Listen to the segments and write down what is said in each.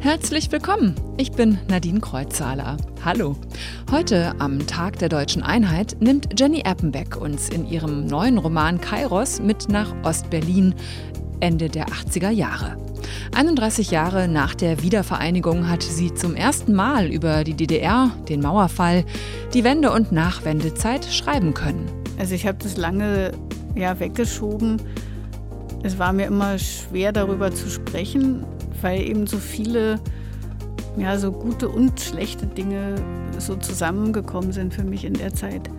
Herzlich willkommen. Ich bin Nadine Kreuzzahler. Hallo. Heute, am Tag der deutschen Einheit, nimmt Jenny Appenbeck uns in ihrem neuen Roman Kairos mit nach Ostberlin Ende der 80er Jahre. 31 Jahre nach der Wiedervereinigung hat sie zum ersten Mal über die DDR, den Mauerfall, die Wende- und Nachwendezeit schreiben können. Also ich habe das lange ja, weggeschoben. Es war mir immer schwer darüber zu sprechen, weil eben so viele ja, so gute und schlechte Dinge so zusammengekommen sind für mich in der Zeit.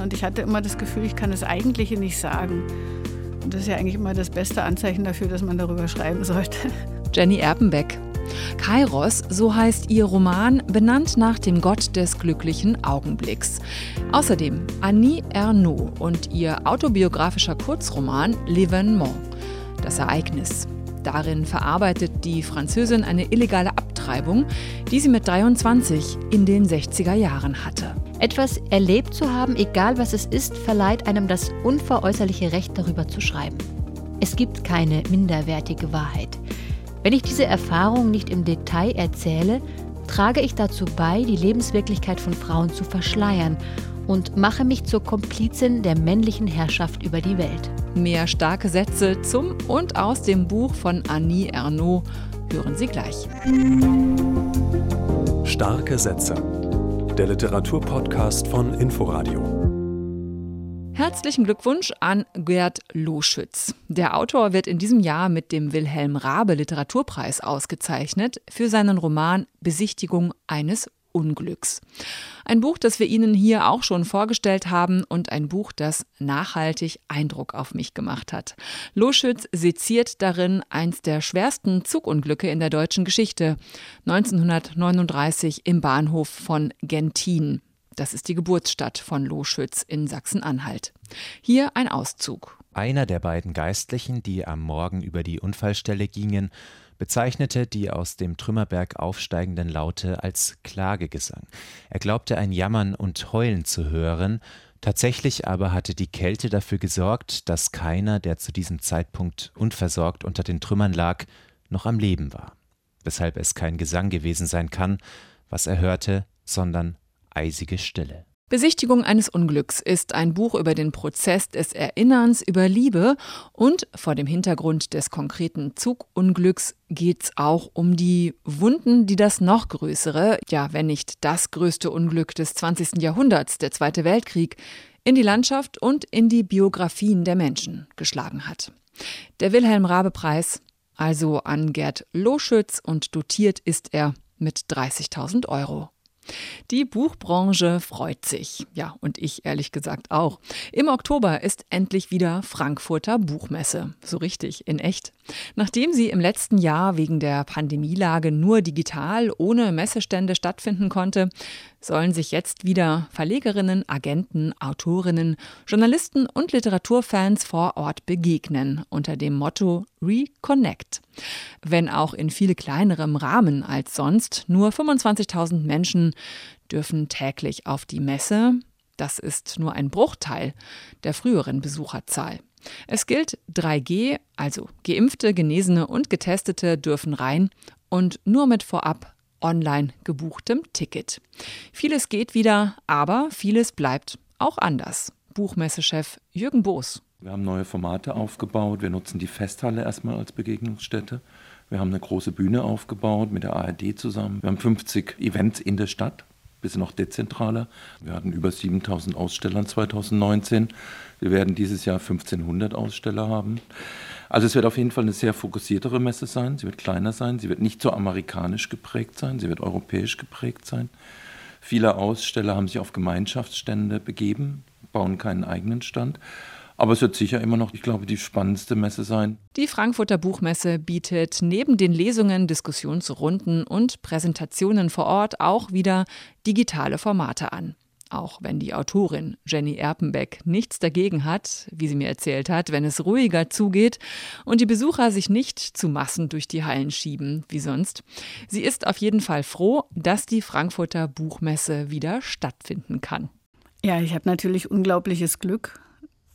Und ich hatte immer das Gefühl, ich kann das Eigentliche nicht sagen. Und das ist ja eigentlich immer das beste Anzeichen dafür, dass man darüber schreiben sollte. Jenny Erpenbeck. Kairos, so heißt ihr Roman, benannt nach dem Gott des glücklichen Augenblicks. Außerdem Annie Ernaux und ihr autobiografischer Kurzroman L'Evénement, das Ereignis. Darin verarbeitet die Französin eine illegale Abtreibung, die sie mit 23 in den 60er Jahren hatte. Etwas erlebt zu haben, egal was es ist, verleiht einem das unveräußerliche Recht darüber zu schreiben. Es gibt keine minderwertige Wahrheit. Wenn ich diese Erfahrung nicht im Detail erzähle, trage ich dazu bei, die Lebenswirklichkeit von Frauen zu verschleiern und mache mich zur Komplizin der männlichen Herrschaft über die Welt. Mehr starke Sätze zum und aus dem Buch von Annie Ernaux hören Sie gleich. Starke Sätze. Der Literaturpodcast von Inforadio. Herzlichen Glückwunsch an Gerd Loschütz. Der Autor wird in diesem Jahr mit dem Wilhelm Rabe Literaturpreis ausgezeichnet für seinen Roman Besichtigung eines Unglücks. Ein Buch, das wir Ihnen hier auch schon vorgestellt haben und ein Buch, das nachhaltig Eindruck auf mich gemacht hat. Loschütz seziert darin eins der schwersten Zugunglücke in der deutschen Geschichte, 1939 im Bahnhof von Gentin. Das ist die Geburtsstadt von Loschütz in Sachsen-Anhalt. Hier ein Auszug. Einer der beiden Geistlichen, die am Morgen über die Unfallstelle gingen, bezeichnete die aus dem Trümmerberg aufsteigenden Laute als Klagegesang. Er glaubte ein Jammern und Heulen zu hören, tatsächlich aber hatte die Kälte dafür gesorgt, dass keiner, der zu diesem Zeitpunkt unversorgt unter den Trümmern lag, noch am Leben war, weshalb es kein Gesang gewesen sein kann, was er hörte, sondern eisige Stille. Besichtigung eines Unglücks ist ein Buch über den Prozess des Erinnerns, über Liebe und vor dem Hintergrund des konkreten Zugunglücks geht es auch um die Wunden, die das noch größere, ja, wenn nicht das größte Unglück des 20. Jahrhunderts, der Zweite Weltkrieg, in die Landschaft und in die Biografien der Menschen geschlagen hat. Der Wilhelm Rabe Preis, also an Gerd Loschütz und dotiert ist er mit 30.000 Euro. Die Buchbranche freut sich. Ja, und ich ehrlich gesagt auch. Im Oktober ist endlich wieder Frankfurter Buchmesse. So richtig, in echt. Nachdem sie im letzten Jahr wegen der Pandemielage nur digital ohne Messestände stattfinden konnte, sollen sich jetzt wieder Verlegerinnen, Agenten, Autorinnen, Journalisten und Literaturfans vor Ort begegnen unter dem Motto Reconnect. Wenn auch in viel kleinerem Rahmen als sonst, nur 25.000 Menschen dürfen täglich auf die Messe. Das ist nur ein Bruchteil der früheren Besucherzahl. Es gilt 3G, also geimpfte, genesene und getestete dürfen rein und nur mit vorab online gebuchtem Ticket. Vieles geht wieder, aber vieles bleibt auch anders. Buchmessechef Jürgen Boos. Wir haben neue Formate aufgebaut. Wir nutzen die Festhalle erstmal als Begegnungsstätte. Wir haben eine große Bühne aufgebaut mit der ARD zusammen. Wir haben 50 Events in der Stadt, bisschen noch dezentraler. Wir hatten über 7000 Aussteller 2019. Wir werden dieses Jahr 1500 Aussteller haben. Also es wird auf jeden Fall eine sehr fokussiertere Messe sein. Sie wird kleiner sein. Sie wird nicht so amerikanisch geprägt sein. Sie wird europäisch geprägt sein. Viele Aussteller haben sich auf Gemeinschaftsstände begeben, bauen keinen eigenen Stand. Aber es wird sicher immer noch, ich glaube, die spannendste Messe sein. Die Frankfurter Buchmesse bietet neben den Lesungen, Diskussionsrunden und Präsentationen vor Ort auch wieder digitale Formate an. Auch wenn die Autorin Jenny Erpenbeck nichts dagegen hat, wie sie mir erzählt hat, wenn es ruhiger zugeht und die Besucher sich nicht zu Massen durch die Hallen schieben, wie sonst. Sie ist auf jeden Fall froh, dass die Frankfurter Buchmesse wieder stattfinden kann. Ja, ich habe natürlich unglaubliches Glück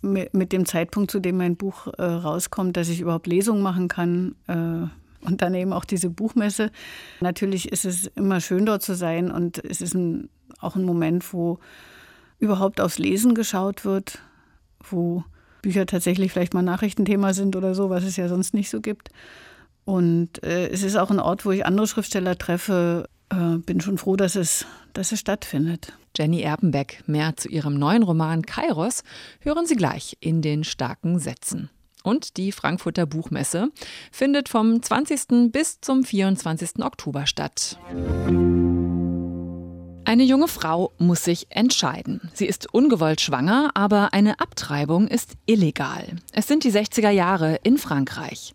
mit dem Zeitpunkt, zu dem mein Buch äh, rauskommt, dass ich überhaupt Lesungen machen kann. Äh, und dann eben auch diese Buchmesse. Natürlich ist es immer schön dort zu sein und es ist ein, auch ein Moment, wo überhaupt aufs Lesen geschaut wird, wo Bücher tatsächlich vielleicht mal Nachrichtenthema sind oder so, was es ja sonst nicht so gibt. Und äh, es ist auch ein Ort, wo ich andere Schriftsteller treffe. Äh, bin schon froh, dass es, dass es stattfindet. Jenny Erpenbeck, mehr zu ihrem neuen Roman Kairos hören Sie gleich in den starken Sätzen. Und die Frankfurter Buchmesse findet vom 20. bis zum 24. Oktober statt. Eine junge Frau muss sich entscheiden. Sie ist ungewollt schwanger, aber eine Abtreibung ist illegal. Es sind die 60er Jahre in Frankreich.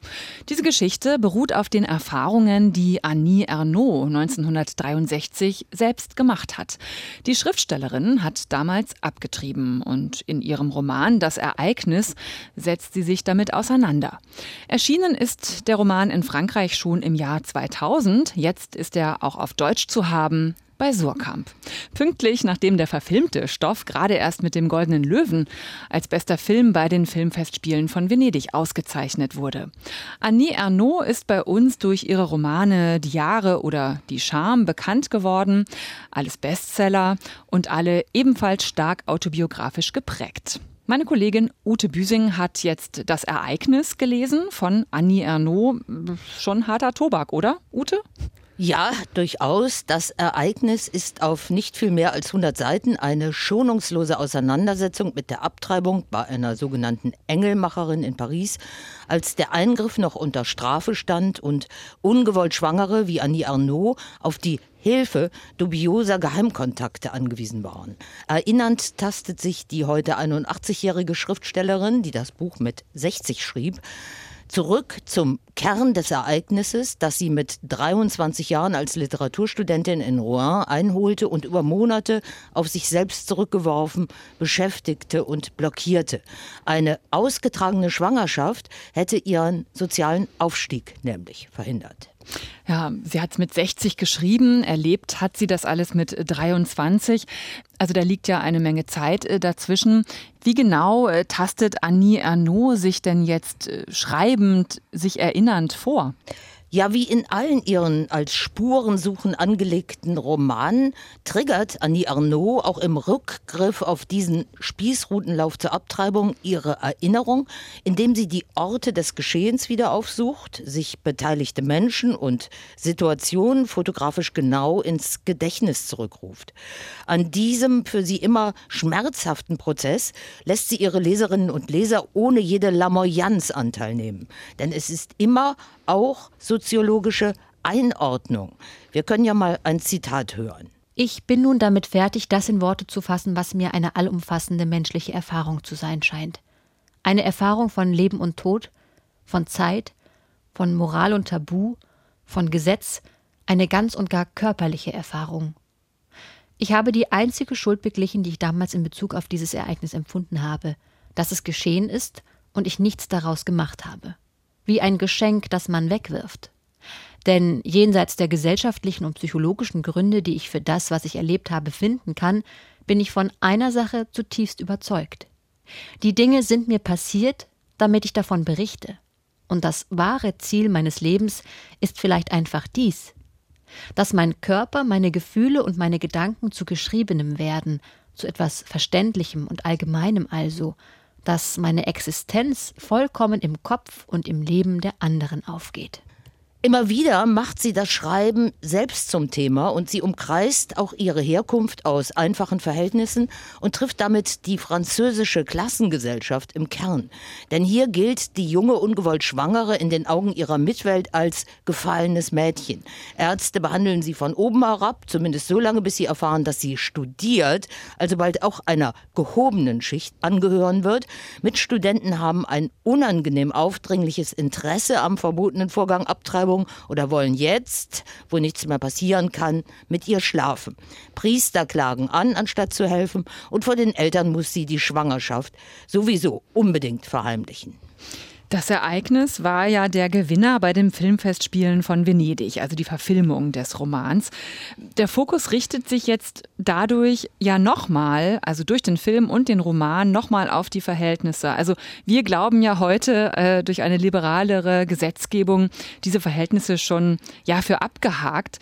Diese Geschichte beruht auf den Erfahrungen, die Annie Ernaux 1963 selbst gemacht hat. Die Schriftstellerin hat damals abgetrieben und in ihrem Roman Das Ereignis setzt sie sich damit auseinander. Erschienen ist der Roman in Frankreich schon im Jahr 2000. Jetzt ist er auch auf Deutsch zu haben bei Surkamp. Pünktlich nachdem der verfilmte Stoff gerade erst mit dem Goldenen Löwen als bester Film bei den Filmfestspielen von Venedig ausgezeichnet wurde. Annie Ernaux ist bei uns durch ihre Romane Die Jahre oder Die Scham bekannt geworden. Alles Bestseller und alle ebenfalls stark autobiografisch geprägt. Meine Kollegin Ute Büsing hat jetzt das Ereignis gelesen von Annie Ernaux. Schon harter Tobak, oder, Ute? Ja, durchaus. Das Ereignis ist auf nicht viel mehr als 100 Seiten eine schonungslose Auseinandersetzung mit der Abtreibung bei einer sogenannten Engelmacherin in Paris, als der Eingriff noch unter Strafe stand und ungewollt Schwangere wie Annie Arnaud auf die Hilfe dubioser Geheimkontakte angewiesen waren. Erinnernd tastet sich die heute 81-jährige Schriftstellerin, die das Buch mit 60 schrieb, zurück zum Kern des Ereignisses, das sie mit 23 Jahren als Literaturstudentin in Rouen einholte und über Monate auf sich selbst zurückgeworfen, beschäftigte und blockierte. Eine ausgetragene Schwangerschaft hätte ihren sozialen Aufstieg nämlich verhindert. Ja, sie hat es mit 60 geschrieben, erlebt hat sie das alles mit 23. Also da liegt ja eine Menge Zeit äh, dazwischen. Wie genau äh, tastet Annie Ernaux sich denn jetzt äh, schreibend, sich erinnernd vor? Ja, wie in allen ihren als Spurensuchen angelegten Romanen triggert Annie Arnaud auch im Rückgriff auf diesen Spießrutenlauf zur Abtreibung ihre Erinnerung, indem sie die Orte des Geschehens wieder aufsucht, sich beteiligte Menschen und Situationen fotografisch genau ins Gedächtnis zurückruft. An diesem für sie immer schmerzhaften Prozess lässt sie ihre Leserinnen und Leser ohne jede Lamoyanz Anteil nehmen. Denn es ist immer auch soziologische Einordnung. Wir können ja mal ein Zitat hören. Ich bin nun damit fertig, das in Worte zu fassen, was mir eine allumfassende menschliche Erfahrung zu sein scheint. Eine Erfahrung von Leben und Tod, von Zeit, von Moral und Tabu, von Gesetz, eine ganz und gar körperliche Erfahrung. Ich habe die einzige Schuld beglichen, die ich damals in Bezug auf dieses Ereignis empfunden habe, dass es geschehen ist und ich nichts daraus gemacht habe wie ein Geschenk, das man wegwirft. Denn jenseits der gesellschaftlichen und psychologischen Gründe, die ich für das, was ich erlebt habe, finden kann, bin ich von einer Sache zutiefst überzeugt. Die Dinge sind mir passiert, damit ich davon berichte. Und das wahre Ziel meines Lebens ist vielleicht einfach dies, dass mein Körper, meine Gefühle und meine Gedanken zu Geschriebenem werden, zu etwas Verständlichem und Allgemeinem also, dass meine Existenz vollkommen im Kopf und im Leben der anderen aufgeht. Immer wieder macht sie das Schreiben selbst zum Thema und sie umkreist auch ihre Herkunft aus einfachen Verhältnissen und trifft damit die französische Klassengesellschaft im Kern. Denn hier gilt die junge ungewollt Schwangere in den Augen ihrer Mitwelt als gefallenes Mädchen. Ärzte behandeln sie von oben herab, zumindest so lange, bis sie erfahren, dass sie studiert, also bald auch einer gehobenen Schicht angehören wird. Mitstudenten haben ein unangenehm aufdringliches Interesse am verbotenen Vorgang Abtreibung Abtreibung oder wollen jetzt, wo nichts mehr passieren kann, mit ihr schlafen. Priester klagen an, anstatt zu helfen, und vor den Eltern muss sie die Schwangerschaft sowieso unbedingt verheimlichen. Das Ereignis war ja der Gewinner bei den Filmfestspielen von Venedig, also die Verfilmung des Romans. Der Fokus richtet sich jetzt dadurch ja nochmal, also durch den Film und den Roman, nochmal auf die Verhältnisse. Also wir glauben ja heute äh, durch eine liberalere Gesetzgebung diese Verhältnisse schon ja für abgehakt.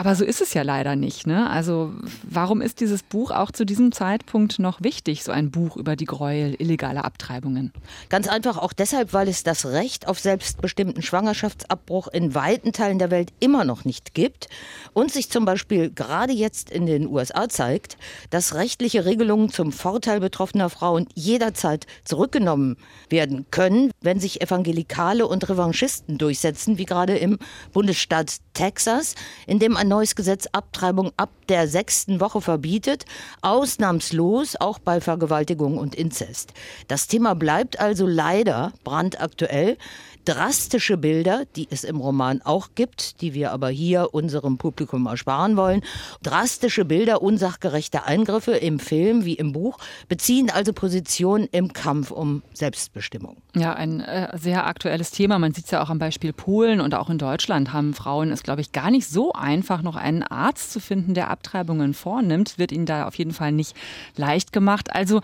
Aber so ist es ja leider nicht. Ne? Also warum ist dieses Buch auch zu diesem Zeitpunkt noch wichtig, so ein Buch über die Gräuel illegaler Abtreibungen? Ganz einfach auch deshalb, weil es das Recht auf selbstbestimmten Schwangerschaftsabbruch in weiten Teilen der Welt immer noch nicht gibt und sich zum Beispiel gerade jetzt in den USA zeigt, dass rechtliche Regelungen zum Vorteil betroffener Frauen jederzeit zurückgenommen werden können, wenn sich Evangelikale und Revanchisten durchsetzen, wie gerade im Bundesstaat Texas, in dem ein neues Gesetz Abtreibung ab der sechsten Woche verbietet, ausnahmslos auch bei Vergewaltigung und Inzest. Das Thema bleibt also leider brandaktuell drastische Bilder, die es im Roman auch gibt, die wir aber hier unserem Publikum ersparen wollen. Drastische Bilder unsachgerechter Eingriffe im Film wie im Buch beziehen also Position im Kampf um Selbstbestimmung. Ja, ein äh, sehr aktuelles Thema. Man sieht es ja auch am Beispiel Polen und auch in Deutschland haben Frauen es, glaube ich, gar nicht so einfach, noch einen Arzt zu finden, der Abtreibungen vornimmt. Wird ihnen da auf jeden Fall nicht leicht gemacht. Also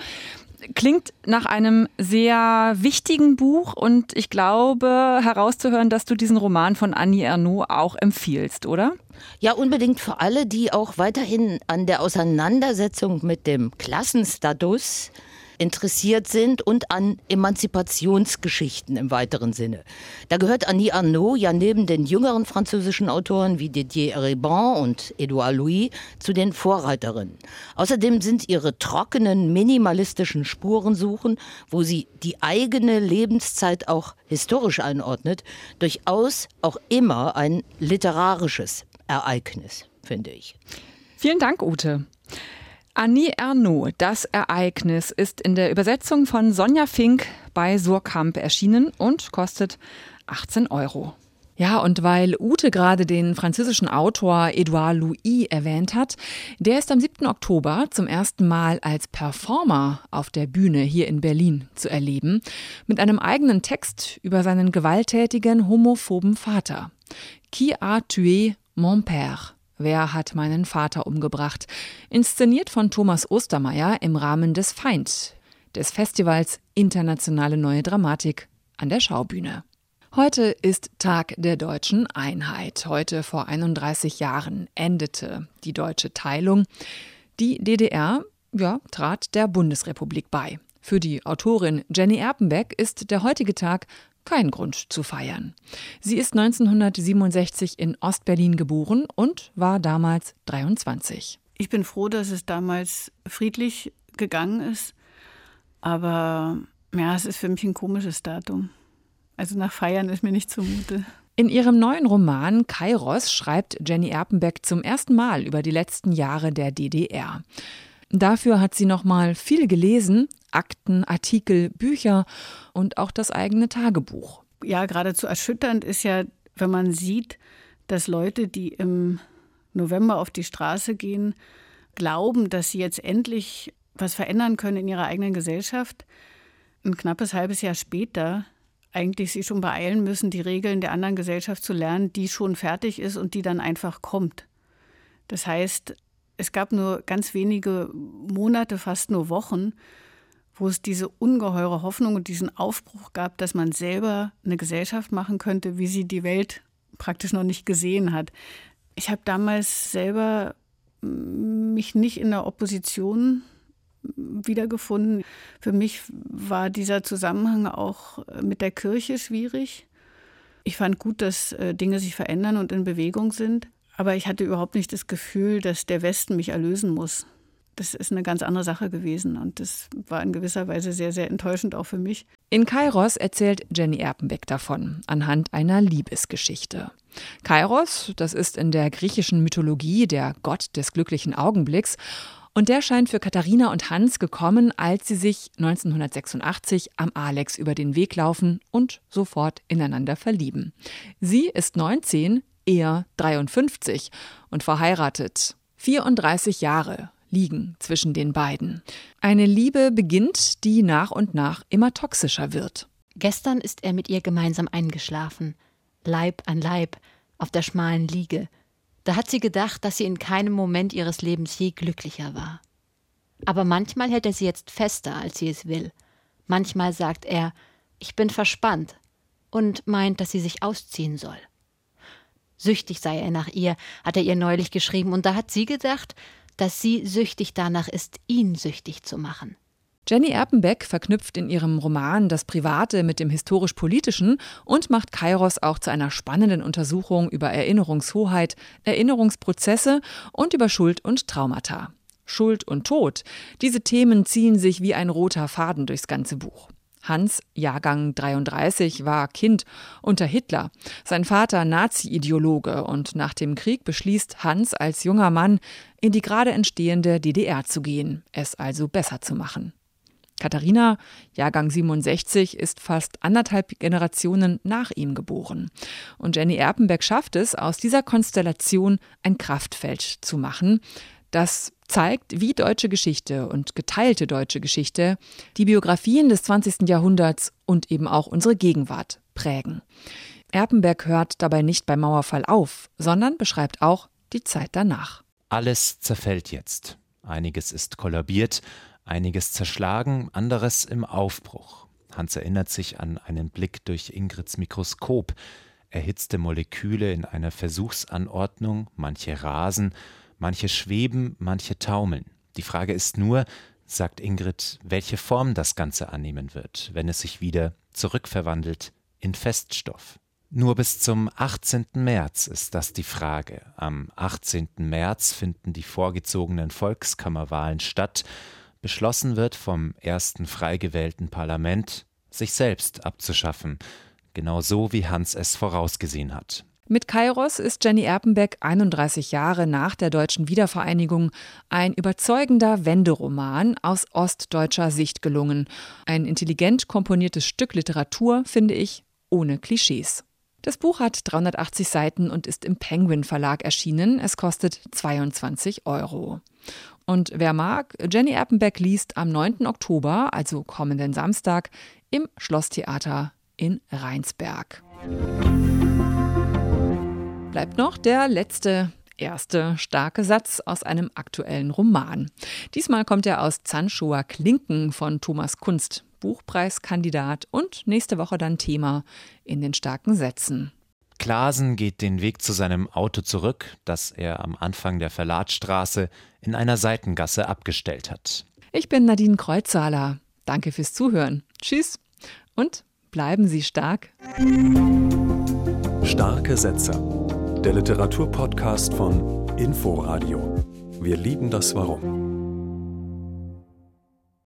klingt nach einem sehr wichtigen Buch und ich glaube herauszuhören, dass du diesen Roman von Annie Ernaux auch empfiehlst, oder? Ja, unbedingt für alle, die auch weiterhin an der Auseinandersetzung mit dem Klassenstatus interessiert sind und an Emanzipationsgeschichten im weiteren Sinne. Da gehört Annie Arnaud ja neben den jüngeren französischen Autoren wie Didier Eribon und Edouard Louis zu den Vorreiterinnen. Außerdem sind ihre trockenen, minimalistischen Spurensuchen, wo sie die eigene Lebenszeit auch historisch einordnet, durchaus auch immer ein literarisches Ereignis, finde ich. Vielen Dank, Ute. Annie Ernaux, das Ereignis, ist in der Übersetzung von Sonja Fink bei Surkamp erschienen und kostet 18 Euro. Ja, und weil Ute gerade den französischen Autor Edouard Louis erwähnt hat, der ist am 7. Oktober zum ersten Mal als Performer auf der Bühne hier in Berlin zu erleben, mit einem eigenen Text über seinen gewalttätigen homophoben Vater. Qui a tué mon père? Wer hat meinen Vater umgebracht? Inszeniert von Thomas Ostermeier im Rahmen des Feind, des Festivals Internationale Neue Dramatik an der Schaubühne. Heute ist Tag der deutschen Einheit. Heute vor 31 Jahren endete die deutsche Teilung. Die DDR ja, trat der Bundesrepublik bei. Für die Autorin Jenny Erpenbeck ist der heutige Tag kein Grund zu feiern. Sie ist 1967 in Ostberlin geboren und war damals 23. Ich bin froh, dass es damals friedlich gegangen ist. Aber ja, es ist für mich ein komisches Datum. Also nach Feiern ist mir nicht zumute. In ihrem neuen Roman Kairos schreibt Jenny Erpenbeck zum ersten Mal über die letzten Jahre der DDR. Dafür hat sie noch mal viel gelesen, Akten, Artikel, Bücher und auch das eigene Tagebuch. Ja, geradezu erschütternd ist ja, wenn man sieht, dass Leute, die im November auf die Straße gehen, glauben, dass sie jetzt endlich was verändern können in ihrer eigenen Gesellschaft. Ein knappes halbes Jahr später eigentlich sie schon beeilen müssen, die Regeln der anderen Gesellschaft zu lernen, die schon fertig ist und die dann einfach kommt. Das heißt, es gab nur ganz wenige Monate, fast nur Wochen, wo es diese ungeheure Hoffnung und diesen Aufbruch gab, dass man selber eine Gesellschaft machen könnte, wie sie die Welt praktisch noch nicht gesehen hat. Ich habe damals selber mich nicht in der Opposition wiedergefunden. Für mich war dieser Zusammenhang auch mit der Kirche schwierig. Ich fand gut, dass äh, Dinge sich verändern und in Bewegung sind. Aber ich hatte überhaupt nicht das Gefühl, dass der Westen mich erlösen muss. Das ist eine ganz andere Sache gewesen und das war in gewisser Weise sehr, sehr enttäuschend auch für mich. In Kairos erzählt Jenny Erpenbeck davon, anhand einer Liebesgeschichte. Kairos, das ist in der griechischen Mythologie der Gott des glücklichen Augenblicks und der scheint für Katharina und Hans gekommen, als sie sich 1986 am Alex über den Weg laufen und sofort ineinander verlieben. Sie ist 19, er 53 und verheiratet. 34 Jahre liegen zwischen den beiden. Eine Liebe beginnt, die nach und nach immer toxischer wird. Gestern ist er mit ihr gemeinsam eingeschlafen, Leib an Leib, auf der schmalen Liege. Da hat sie gedacht, dass sie in keinem Moment ihres Lebens je glücklicher war. Aber manchmal hält er sie jetzt fester, als sie es will. Manchmal sagt er, ich bin verspannt und meint, dass sie sich ausziehen soll. Süchtig sei er nach ihr, hat er ihr neulich geschrieben, und da hat sie gedacht, dass sie süchtig danach ist, ihn süchtig zu machen. Jenny Erpenbeck verknüpft in ihrem Roman das Private mit dem historisch-politischen und macht Kairos auch zu einer spannenden Untersuchung über Erinnerungshoheit, Erinnerungsprozesse und über Schuld und Traumata. Schuld und Tod, diese Themen ziehen sich wie ein roter Faden durchs ganze Buch. Hans, Jahrgang 33, war Kind unter Hitler, sein Vater Nazi-Ideologe und nach dem Krieg beschließt Hans als junger Mann, in die gerade entstehende DDR zu gehen, es also besser zu machen. Katharina, Jahrgang 67, ist fast anderthalb Generationen nach ihm geboren. Und Jenny Erpenberg schafft es, aus dieser Konstellation ein Kraftfeld zu machen, das zeigt, wie deutsche Geschichte und geteilte deutsche Geschichte die Biografien des 20. Jahrhunderts und eben auch unsere Gegenwart prägen. Erpenberg hört dabei nicht beim Mauerfall auf, sondern beschreibt auch die Zeit danach. Alles zerfällt jetzt. Einiges ist kollabiert, einiges zerschlagen, anderes im Aufbruch. Hans erinnert sich an einen Blick durch Ingrids Mikroskop, erhitzte Moleküle in einer Versuchsanordnung, manche rasen, Manche schweben, manche taumeln. Die Frage ist nur, sagt Ingrid, welche Form das Ganze annehmen wird, wenn es sich wieder zurückverwandelt in Feststoff. Nur bis zum 18. März ist das die Frage. Am 18. März finden die vorgezogenen Volkskammerwahlen statt. Beschlossen wird vom ersten frei gewählten Parlament, sich selbst abzuschaffen, genau so wie Hans es vorausgesehen hat. Mit Kairos ist Jenny Erpenbeck 31 Jahre nach der deutschen Wiedervereinigung ein überzeugender Wenderoman aus ostdeutscher Sicht gelungen. Ein intelligent komponiertes Stück Literatur, finde ich, ohne Klischees. Das Buch hat 380 Seiten und ist im Penguin Verlag erschienen. Es kostet 22 Euro. Und wer mag, Jenny Erpenbeck liest am 9. Oktober, also kommenden Samstag, im Schlosstheater in Rheinsberg bleibt noch der letzte erste starke Satz aus einem aktuellen Roman. Diesmal kommt er aus Zanschower Klinken von Thomas Kunst, Buchpreiskandidat und nächste Woche dann Thema in den starken Sätzen. Klasen geht den Weg zu seinem Auto zurück, das er am Anfang der Verlatstraße in einer Seitengasse abgestellt hat. Ich bin Nadine Kreuzhaler. Danke fürs Zuhören. Tschüss und bleiben Sie stark. Starke Sätze der Literaturpodcast von Inforadio. Wir lieben das Warum.